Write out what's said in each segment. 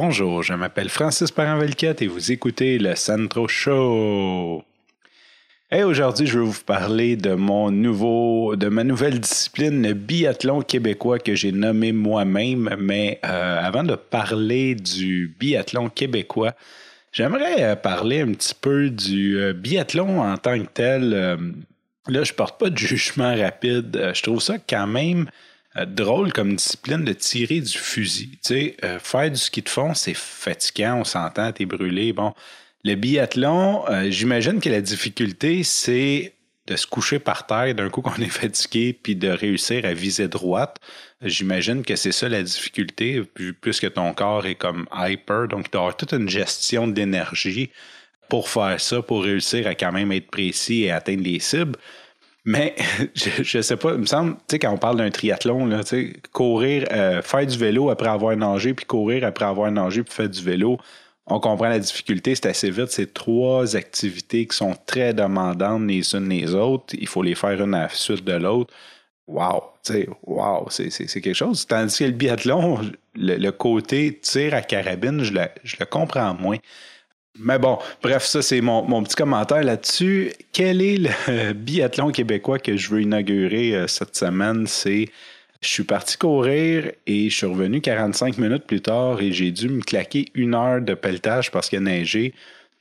Bonjour, je m'appelle Francis parent et vous écoutez le Centro Show. Et aujourd'hui, je vais vous parler de mon nouveau, de ma nouvelle discipline, le biathlon québécois que j'ai nommé moi-même. Mais euh, avant de parler du biathlon québécois, j'aimerais euh, parler un petit peu du euh, biathlon en tant que tel. là, je porte pas de jugement rapide. je trouve ça quand même drôle comme discipline de tirer du fusil. Tu sais, faire du ski de fond, c'est fatigant, on s'entend, t'es brûlé. Bon, le biathlon, euh, j'imagine que la difficulté, c'est de se coucher par terre d'un coup qu'on est fatigué, puis de réussir à viser droite. J'imagine que c'est ça la difficulté, plus que ton corps est comme hyper, donc tu as toute une gestion d'énergie pour faire ça, pour réussir à quand même être précis et atteindre les cibles. Mais je, ne sais pas, il me semble, tu sais, quand on parle d'un triathlon, là, courir, euh, faire du vélo après avoir nagé, puis courir après avoir nagé, puis faire du vélo, on comprend la difficulté, c'est assez vite. C'est trois activités qui sont très demandantes les unes les autres. Il faut les faire une à la suite de l'autre. Wow, wow, c'est quelque chose. Tandis que le biathlon, le, côté tir à carabine, je le, comprends moins. Mais bon, bref, ça c'est mon, mon, petit commentaire là-dessus. Quel est le biathlon québécois que je veux inaugurer euh, cette semaine? C'est je suis parti courir et je suis revenu 45 minutes plus tard et j'ai dû me claquer une heure de pelletage parce qu'il a neigé,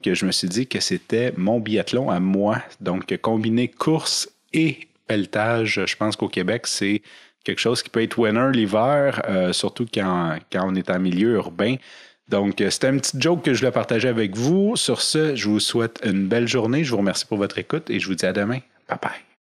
que je me suis dit que c'était mon biathlon à moi. Donc, combiner course et pelletage, je pense qu'au Québec, c'est quelque chose qui peut être winner l'hiver, euh, surtout quand, quand on est en milieu urbain. Donc, euh, c'était un petit joke que je voulais partager avec vous. Sur ce, je vous souhaite une belle journée. Je vous remercie pour votre écoute et je vous dis à demain. Bye bye.